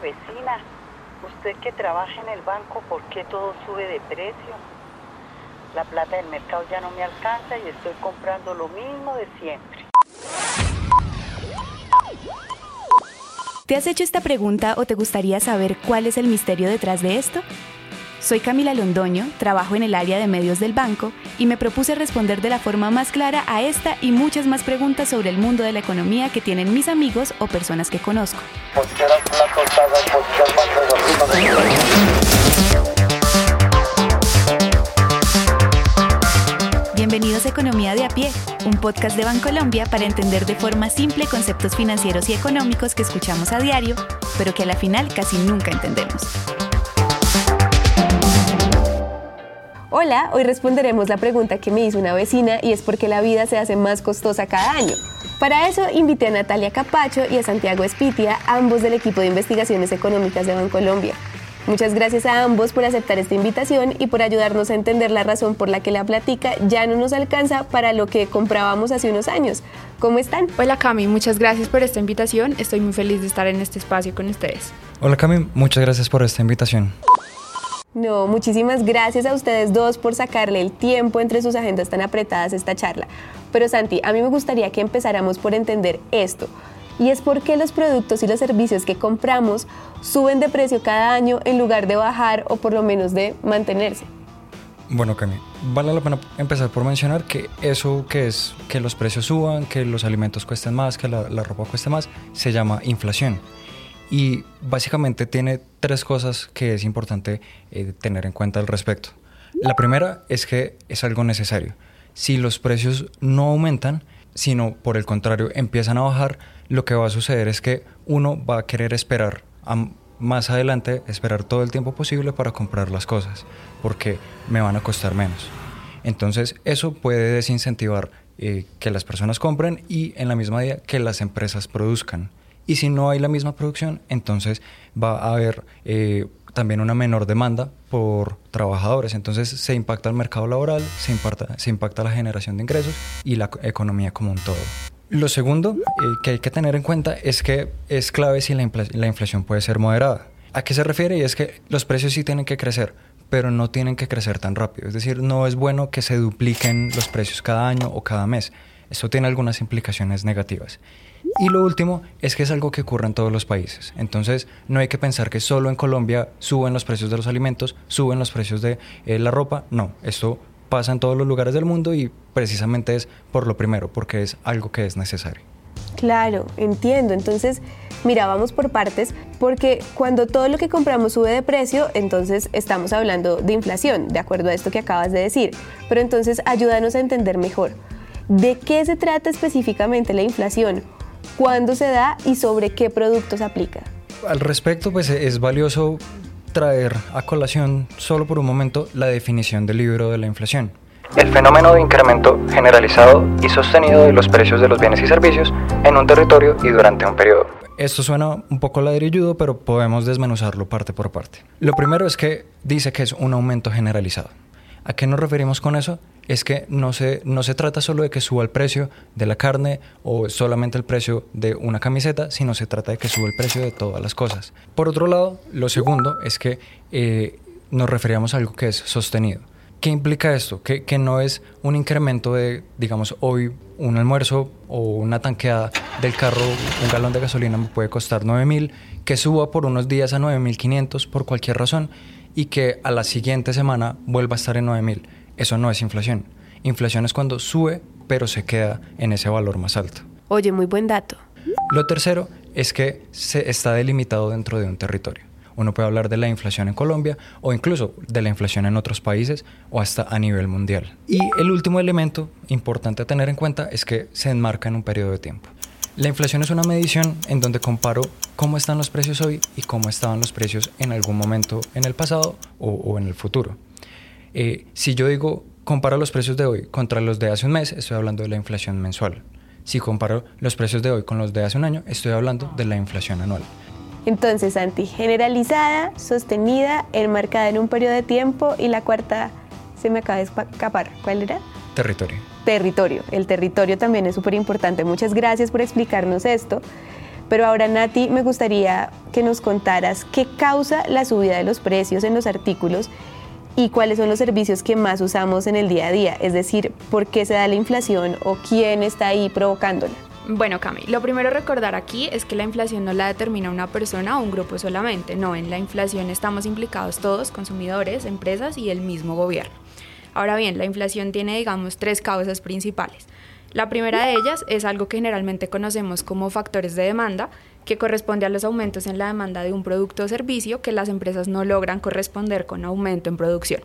Vecina, usted que trabaja en el banco, ¿por qué todo sube de precio? La plata del mercado ya no me alcanza y estoy comprando lo mismo de siempre. ¿Te has hecho esta pregunta o te gustaría saber cuál es el misterio detrás de esto? Soy Camila Londoño, trabajo en el área de medios del banco y me propuse responder de la forma más clara a esta y muchas más preguntas sobre el mundo de la economía que tienen mis amigos o personas que conozco. Bienvenidos a Economía de a pie, un podcast de Bancolombia para entender de forma simple conceptos financieros y económicos que escuchamos a diario, pero que a la final casi nunca entendemos. Hola, hoy responderemos la pregunta que me hizo una vecina y es por qué la vida se hace más costosa cada año. Para eso invité a Natalia Capacho y a Santiago Espitia, ambos del equipo de investigaciones económicas de Bancolombia. Muchas gracias a ambos por aceptar esta invitación y por ayudarnos a entender la razón por la que la platica ya no nos alcanza para lo que comprábamos hace unos años. ¿Cómo están? Hola Cami, muchas gracias por esta invitación. Estoy muy feliz de estar en este espacio con ustedes. Hola Cami, muchas gracias por esta invitación. No, muchísimas gracias a ustedes dos por sacarle el tiempo entre sus agendas tan apretadas esta charla. Pero Santi, a mí me gustaría que empezáramos por entender esto. Y es por qué los productos y los servicios que compramos suben de precio cada año en lugar de bajar o por lo menos de mantenerse. Bueno, Cami, vale la pena empezar por mencionar que eso que es que los precios suban, que los alimentos cuesten más, que la, la ropa cueste más, se llama inflación y básicamente tiene tres cosas que es importante eh, tener en cuenta al respecto. La primera es que es algo necesario. Si los precios no aumentan, sino por el contrario empiezan a bajar, lo que va a suceder es que uno va a querer esperar más adelante, esperar todo el tiempo posible para comprar las cosas, porque me van a costar menos. Entonces eso puede desincentivar eh, que las personas compren y en la misma día que las empresas produzcan. Y si no hay la misma producción, entonces va a haber eh, también una menor demanda por trabajadores. Entonces se impacta el mercado laboral, se impacta, se la generación de ingresos y la economía como un todo. Lo segundo eh, que hay que tener en cuenta es que es clave si la, la inflación puede ser moderada. ¿A qué se refiere? Y es que los precios sí tienen que crecer, pero no tienen que crecer tan rápido. Es decir, no es bueno que se dupliquen los precios cada año o cada mes. Esto tiene algunas implicaciones negativas. Y lo último es que es algo que ocurre en todos los países. Entonces no hay que pensar que solo en Colombia suben los precios de los alimentos, suben los precios de eh, la ropa. No, esto pasa en todos los lugares del mundo y precisamente es por lo primero, porque es algo que es necesario. Claro, entiendo. Entonces, mira, vamos por partes, porque cuando todo lo que compramos sube de precio, entonces estamos hablando de inflación, de acuerdo a esto que acabas de decir. Pero entonces ayúdanos a entender mejor. ¿De qué se trata específicamente la inflación? Cuándo se da y sobre qué productos aplica. Al respecto, pues es valioso traer a colación solo por un momento la definición del libro de la inflación. El fenómeno de incremento generalizado y sostenido de los precios de los bienes y servicios en un territorio y durante un periodo. Esto suena un poco ladrilludo, pero podemos desmenuzarlo parte por parte. Lo primero es que dice que es un aumento generalizado. ¿A qué nos referimos con eso? Es que no se, no se trata solo de que suba el precio de la carne o solamente el precio de una camiseta, sino se trata de que suba el precio de todas las cosas. Por otro lado, lo segundo es que eh, nos referíamos a algo que es sostenido. ¿Qué implica esto? Que, que, no es un incremento de, digamos, hoy un almuerzo o una tanqueada del carro, un galón de gasolina me puede costar 9 mil, que suba por unos días a 9.500 por cualquier razón y que a la siguiente semana vuelva a estar en 9000. Eso no es inflación. Inflación es cuando sube, pero se queda en ese valor más alto. Oye, muy buen dato. Lo tercero es que se está delimitado dentro de un territorio. Uno puede hablar de la inflación en Colombia o incluso de la inflación en otros países o hasta a nivel mundial. Y el último elemento importante a tener en cuenta es que se enmarca en un periodo de tiempo. La inflación es una medición en donde comparo cómo están los precios hoy y cómo estaban los precios en algún momento en el pasado o, en el futuro. Eh, si yo digo comparo los precios de hoy contra los de hace un mes, estoy hablando de la inflación mensual. Si comparo los precios de hoy con los de hace un año, estoy hablando de la inflación anual. Entonces, anti generalizada, sostenida, enmarcada en un periodo de tiempo y la cuarta se me acaba de escapar. ¿Cuál era? Territorio. Territorio. El territorio también es súper importante. Muchas gracias por explicarnos esto. Pero ahora, Nati, me gustaría que nos contaras qué causa la subida de los precios en los artículos y cuáles son los servicios que más usamos en el día a día, es decir, por qué se da la inflación o quién está ahí provocándola. Bueno, Cami, lo primero a recordar aquí es que la inflación no la determina una persona o un grupo solamente, no, en la inflación estamos implicados todos, consumidores, empresas y el mismo gobierno. Ahora bien, la inflación tiene, digamos, tres causas principales. La primera de ellas es algo que generalmente conocemos como factores de demanda, que corresponde a los aumentos en la demanda de un producto o servicio que las empresas no logran corresponder con aumento en producción.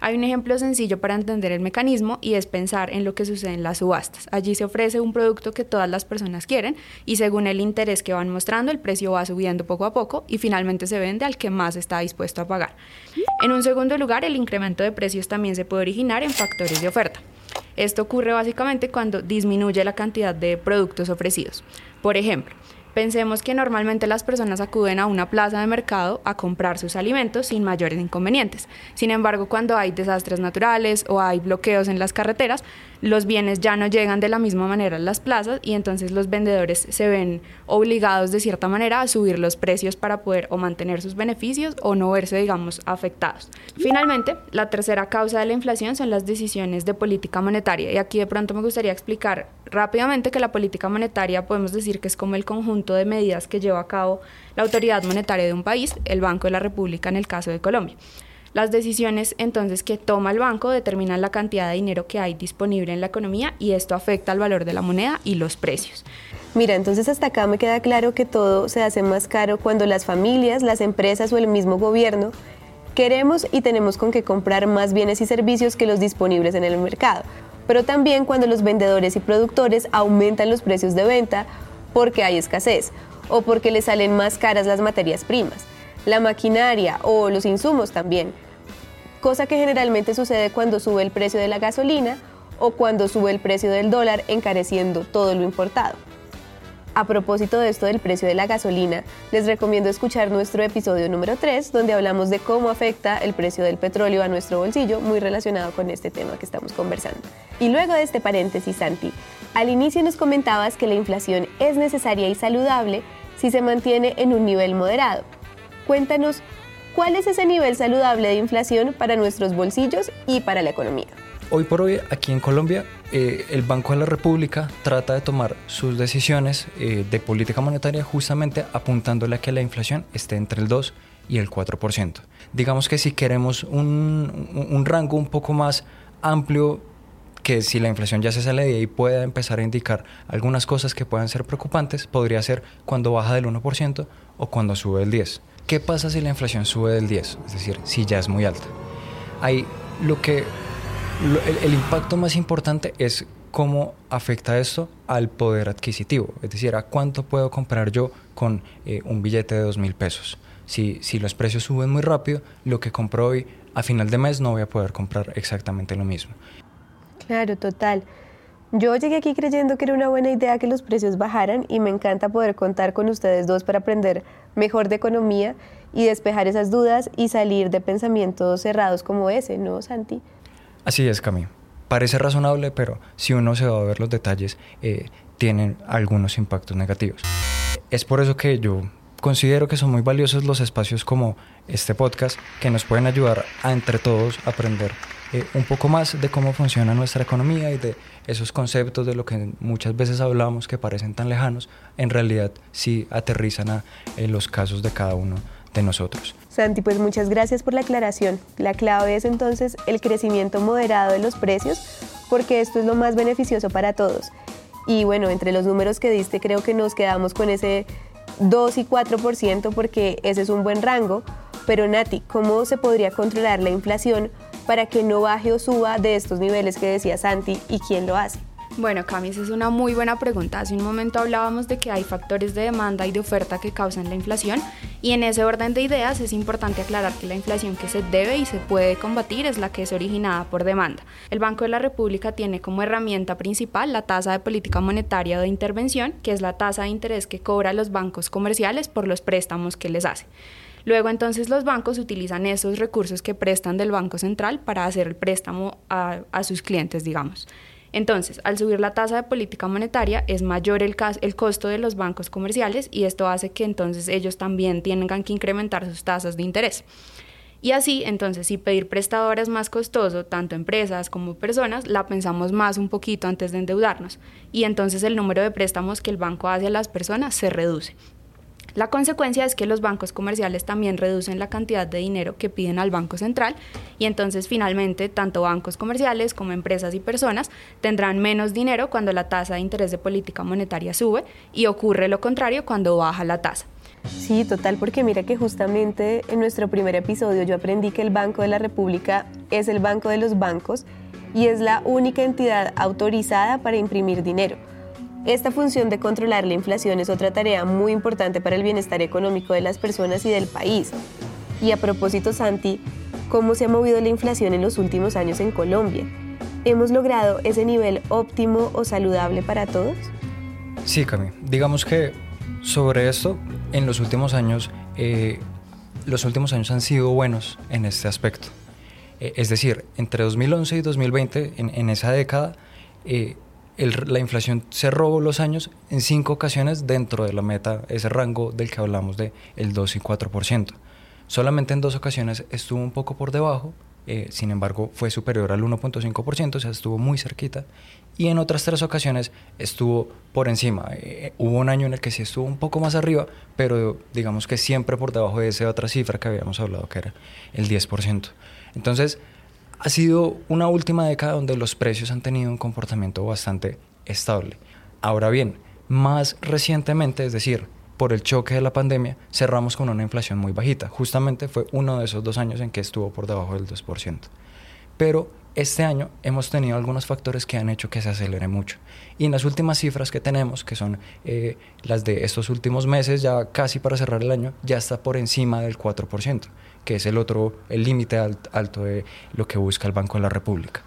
Hay un ejemplo sencillo para entender el mecanismo y es pensar en lo que sucede en las subastas. Allí se ofrece un producto que todas las personas quieren y según el interés que van mostrando el precio va subiendo poco a poco y finalmente se vende al que más está dispuesto a pagar. En un segundo lugar, el incremento de precios también se puede originar en factores de oferta. Esto ocurre básicamente cuando disminuye la cantidad de productos ofrecidos. Por ejemplo, Pensemos que normalmente las personas acuden a una plaza de mercado a comprar sus alimentos sin mayores inconvenientes. Sin embargo, cuando hay desastres naturales o hay bloqueos en las carreteras, los bienes ya no llegan de la misma manera a las plazas y entonces los vendedores se ven obligados de cierta manera a subir los precios para poder o mantener sus beneficios o no verse, digamos, afectados. Finalmente, la tercera causa de la inflación son las decisiones de política monetaria y aquí de pronto me gustaría explicar rápidamente que la política monetaria podemos decir que es como el conjunto de medidas que lleva a cabo la autoridad monetaria de un país, el Banco de la República en el caso de Colombia. Las decisiones entonces que toma el banco determinan la cantidad de dinero que hay disponible en la economía y esto afecta al valor de la moneda y los precios. Mira, entonces hasta acá me queda claro que todo se hace más caro cuando las familias, las empresas o el mismo gobierno queremos y tenemos con qué comprar más bienes y servicios que los disponibles en el mercado, pero también cuando los vendedores y productores aumentan los precios de venta porque hay escasez o porque les salen más caras las materias primas la maquinaria o los insumos también, cosa que generalmente sucede cuando sube el precio de la gasolina o cuando sube el precio del dólar encareciendo todo lo importado. A propósito de esto del precio de la gasolina, les recomiendo escuchar nuestro episodio número 3, donde hablamos de cómo afecta el precio del petróleo a nuestro bolsillo, muy relacionado con este tema que estamos conversando. Y luego de este paréntesis, Santi, al inicio nos comentabas que la inflación es necesaria y saludable si se mantiene en un nivel moderado, Cuéntanos, ¿cuál es ese nivel saludable de inflación para nuestros bolsillos y para la economía? Hoy por hoy, aquí en Colombia, eh, el Banco de la República trata de tomar sus decisiones eh, de política monetaria justamente apuntándole a que la inflación esté entre el 2 y el 4%. Digamos que si queremos un, rango un poco más amplio que si la inflación ya se sale de ahí pueda empezar a indicar algunas cosas que puedan ser preocupantes, podría ser cuando baja del 1% o cuando sube del 10%. ¿Qué pasa si la inflación sube del 10? Es decir, si ya es muy alta. Ahí lo que el, impacto más importante es cómo afecta esto al poder adquisitivo, es decir, a cuánto puedo comprar yo con eh, un billete de dos mil pesos. Si, si los precios suben muy rápido, lo que compro hoy a final de mes no voy a poder comprar exactamente lo mismo. Claro, total. Yo llegué aquí creyendo que era una buena idea que los precios bajaran y me encanta poder contar con ustedes dos para aprender mejor de economía y despejar esas dudas y salir de pensamientos cerrados como ese, ¿no, Santi? Así es, Cami. Parece razonable, pero si uno se va a ver los detalles, eh, tienen algunos impactos negativos. Es por eso que yo considero que son muy valiosos los espacios como este podcast que nos pueden ayudar a entre todos aprender eh, un poco más de cómo funciona nuestra economía y de esos conceptos de lo que muchas veces hablamos que parecen tan lejanos, en realidad sí aterrizan a los casos de cada uno de nosotros. Santi, pues muchas gracias por la aclaración. La clave es entonces el crecimiento moderado de los precios, porque esto es lo más beneficioso para todos. Y bueno, entre los números que diste, creo que nos quedamos con ese 2 y 4% porque ese es un buen rango. Pero Nati, ¿cómo se podría controlar la inflación para que no baje o suba de estos niveles que decía Santi y quién lo hace? Bueno, Cami, esa es una muy buena pregunta. Hace un momento hablábamos de que hay factores de demanda y de oferta que causan la inflación y en ese orden de ideas es importante aclarar que la inflación que se debe y se puede combatir es la que es originada por demanda. El Banco de la República tiene como herramienta principal la tasa de política monetaria de intervención, que es la tasa de interés que cobra los bancos comerciales por los préstamos que les hace. Luego entonces los bancos utilizan esos recursos que prestan del Banco Central para hacer el préstamo a, sus clientes, digamos. Entonces, al subir la tasa de política monetaria es mayor el, costo de los bancos comerciales y esto hace que entonces ellos también tengan que incrementar sus tasas de interés. Y así, entonces, si pedir prestadores es más costoso, tanto empresas como personas, la pensamos más un poquito antes de endeudarnos. Y entonces el número de préstamos que el banco hace a las personas se reduce. La consecuencia es que los bancos comerciales también reducen la cantidad de dinero que piden al Banco Central y entonces finalmente tanto bancos comerciales como empresas y personas tendrán menos dinero cuando la tasa de interés de política monetaria sube y ocurre lo contrario cuando baja la tasa. Sí, total, porque mira que justamente en nuestro primer episodio yo aprendí que el Banco de la República es el banco de los bancos y es la única entidad autorizada para imprimir dinero. Esta función de controlar la inflación es otra tarea muy importante para el bienestar económico de las personas y del país. Y a propósito, Santi, ¿cómo se ha movido la inflación en los últimos años en Colombia? ¿Hemos logrado ese nivel óptimo o saludable para todos? Sí, Cami. Digamos que sobre esto, en los últimos años, eh, los últimos años han sido buenos en este aspecto. Eh, es decir, entre 2011 y 2020, en, esa década, eh, la inflación se robó los años en cinco ocasiones dentro de la meta, ese rango del que hablamos de el 2 y 4%. Solamente en dos ocasiones estuvo un poco por debajo, eh, sin embargo fue superior al 1.5%, o sea, estuvo muy cerquita. Y en otras tres ocasiones estuvo por encima. Eh, hubo un año en el que sí estuvo un poco más arriba, pero digamos que siempre por debajo de esa otra cifra que habíamos hablado, que era el 10%. Entonces, ha sido una última década donde los precios han tenido un comportamiento bastante estable. Ahora bien, más recientemente, es decir, por el choque de la pandemia, cerramos con una inflación muy bajita. Justamente fue uno de esos dos años en que estuvo por debajo del 2%. Pero este año hemos tenido algunos factores que han hecho que se acelere mucho. Y en las últimas cifras que tenemos, que son eh, las de estos últimos meses, ya casi para cerrar el año, ya está por encima del 4% que es el otro, el límite alto de lo que busca el Banco de la República.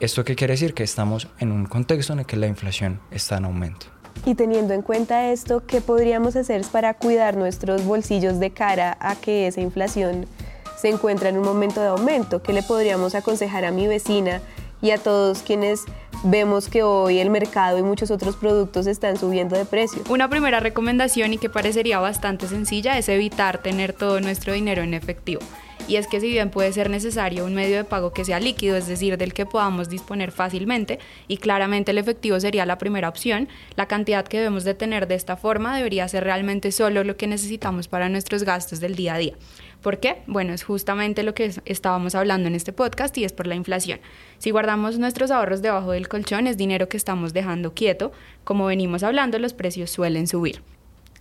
¿Esto qué quiere decir? Que estamos en un contexto en el que la inflación está en aumento. Y teniendo en cuenta esto, ¿qué podríamos hacer para cuidar nuestros bolsillos de cara a que esa inflación se encuentre en un momento de aumento? ¿Qué le podríamos aconsejar a mi vecina y a todos quienes vemos que hoy el mercado y muchos otros productos están subiendo de precio. Una primera recomendación y que parecería bastante sencilla es evitar tener todo nuestro dinero en efectivo. Y es que si bien puede ser necesario un medio de pago que sea líquido, es decir, del que podamos disponer fácilmente, y claramente el efectivo sería la primera opción, la cantidad que debemos de tener de esta forma debería ser realmente solo lo que necesitamos para nuestros gastos del día a día. ¿Por qué? Bueno, es justamente lo que estábamos hablando en este podcast y es por la inflación. Si guardamos nuestros ahorros debajo del colchón, es dinero que estamos dejando quieto. Como venimos hablando, los precios suelen subir.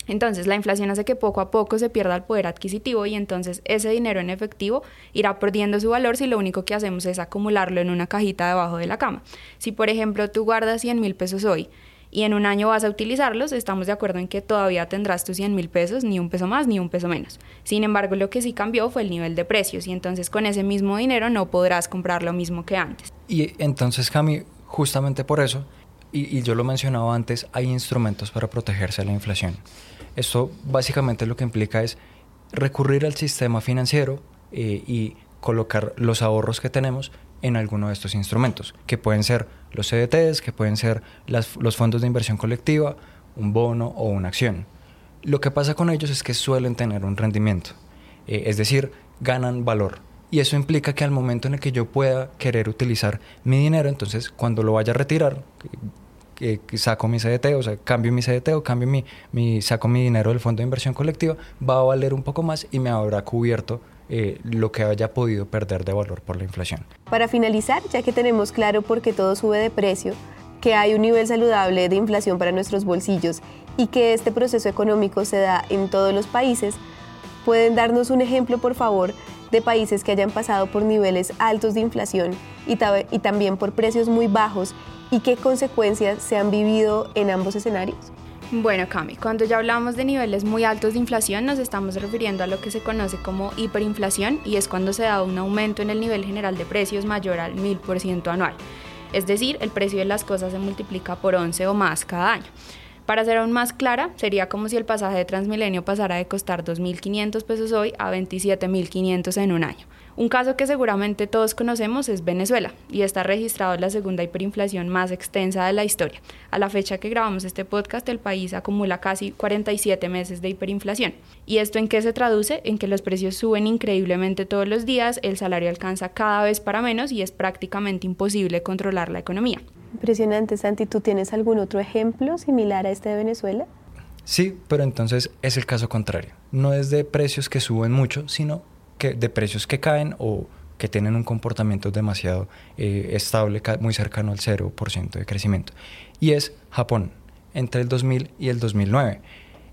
Entonces la inflación hace que poco a poco se pierda el poder adquisitivo y entonces ese dinero en efectivo irá perdiendo su valor si lo único que hacemos es acumularlo en una cajita debajo de la cama. Si por ejemplo tú guardas 100 mil pesos hoy y en un año vas a utilizarlos, estamos de acuerdo en que todavía tendrás tus 100 mil pesos, ni un peso más ni un peso menos. Sin embargo, lo que sí cambió fue el nivel de precios y entonces con ese mismo dinero no podrás comprar lo mismo que antes. Y entonces, Cami, justamente por eso, y, yo lo mencionaba antes, hay instrumentos para protegerse de la inflación. Esto básicamente lo que implica es recurrir al sistema financiero eh, y colocar los ahorros que tenemos en alguno de estos instrumentos, que pueden ser los CDTs, que pueden ser los fondos de inversión colectiva, un bono o una acción. Lo que pasa con ellos es que suelen tener un rendimiento, eh, es decir, ganan valor. Y eso implica que al momento en el que yo pueda querer utilizar mi dinero, entonces cuando lo vaya a retirar, que saco mi CDT, o sea, cambio mi CDT o cambio mi, mi, saco mi dinero del fondo de inversión colectiva, va a valer un poco más y me habrá cubierto eh, lo que haya podido perder de valor por la inflación. Para finalizar, ya que tenemos claro por qué todo sube de precio, que hay un nivel saludable de inflación para nuestros bolsillos y que este proceso económico se da en todos los países, ¿pueden darnos un ejemplo, por favor, de países que hayan pasado por niveles altos de inflación y, también por precios muy bajos y qué consecuencias se han vivido en ambos escenarios? Bueno, Cami, cuando ya hablamos de niveles muy altos de inflación, nos estamos refiriendo a lo que se conoce como hiperinflación y es cuando se da un aumento en el nivel general de precios mayor al 1000% anual. Es decir, el precio de las cosas se multiplica por 11 o más cada año. Para ser aún más clara, sería como si el pasaje de Transmilenio pasara de costar 2.500 pesos hoy a 27.500 en un año. Un caso que seguramente todos conocemos es Venezuela y está registrado la segunda hiperinflación más extensa de la historia. A la fecha que grabamos este podcast, el país acumula casi 47 meses de hiperinflación. ¿Y esto en qué se traduce? En que los precios suben increíblemente todos los días, el salario alcanza cada vez para menos y es prácticamente imposible controlar la economía. Impresionante, Santi. ¿Tú tienes algún otro ejemplo similar a este de Venezuela? Sí, pero entonces es el caso contrario. No es de precios que suben mucho, sino de precios que caen o que tienen un comportamiento demasiado eh, estable, muy cercano al 0% de crecimiento. Y es Japón, entre el 2000 y el 2009.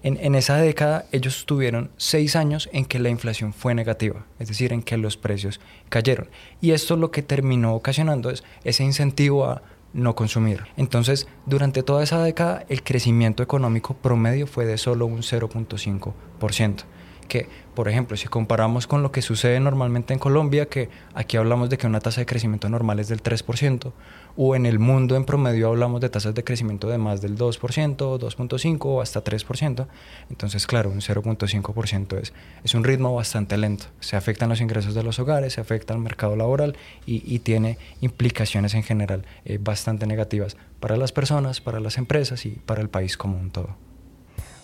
En, en, esa década ellos tuvieron seis años en que la inflación fue negativa, es decir, en que los precios cayeron. Y esto lo que terminó ocasionando es ese incentivo a no consumir. Entonces, durante toda esa década, el crecimiento económico promedio fue de solo un 0.5% que, por ejemplo, si comparamos con lo que sucede normalmente en Colombia, que aquí hablamos de que una tasa de crecimiento normal es del 3%, o en el mundo en promedio hablamos de tasas de crecimiento de más del 2%, 2.5% o hasta 3%, entonces claro, un 0.5% es, es un ritmo bastante lento. Se afectan los ingresos de los hogares, se afecta el mercado laboral y, tiene implicaciones en general eh, bastante negativas para las personas, para las empresas y para el país como un todo.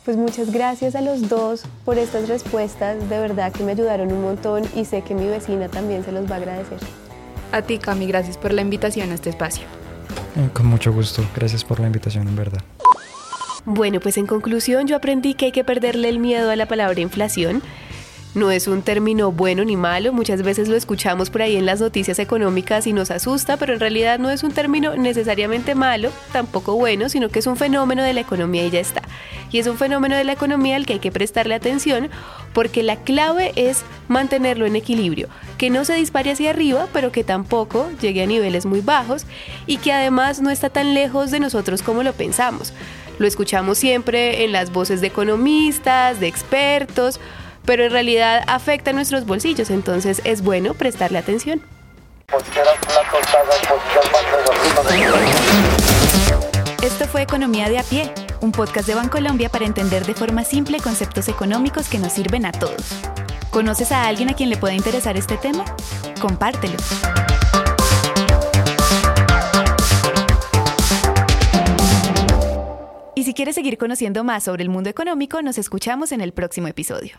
Pues muchas gracias a los dos por estas respuestas, de verdad que me ayudaron un montón y sé que mi vecina también se los va a agradecer. A ti, Cami, gracias por la invitación a este espacio. Eh, con mucho gusto, gracias por la invitación, en verdad. Bueno, pues en conclusión yo aprendí que hay que perderle el miedo a la palabra inflación no es un término bueno ni malo, muchas veces lo escuchamos por ahí en las noticias económicas y nos asusta, pero en realidad no es un término necesariamente malo, tampoco bueno, sino que es un fenómeno de la economía y ya está. Y es un fenómeno de la economía al que hay que prestarle atención porque la clave es mantenerlo en equilibrio, que no se dispare hacia arriba, pero que tampoco llegue a niveles muy bajos y que además no está tan lejos de nosotros como lo pensamos. Lo escuchamos siempre en las voces de economistas, de expertos, pero en realidad afecta nuestros bolsillos, entonces es bueno prestarle atención. Esto fue Economía de a pie, un podcast de Bancolombia para entender de forma simple conceptos económicos que nos sirven a todos. ¿Conoces a alguien a quien le pueda interesar este tema? Compártelo. Y si quieres seguir conociendo más sobre el mundo económico, nos escuchamos en el próximo episodio.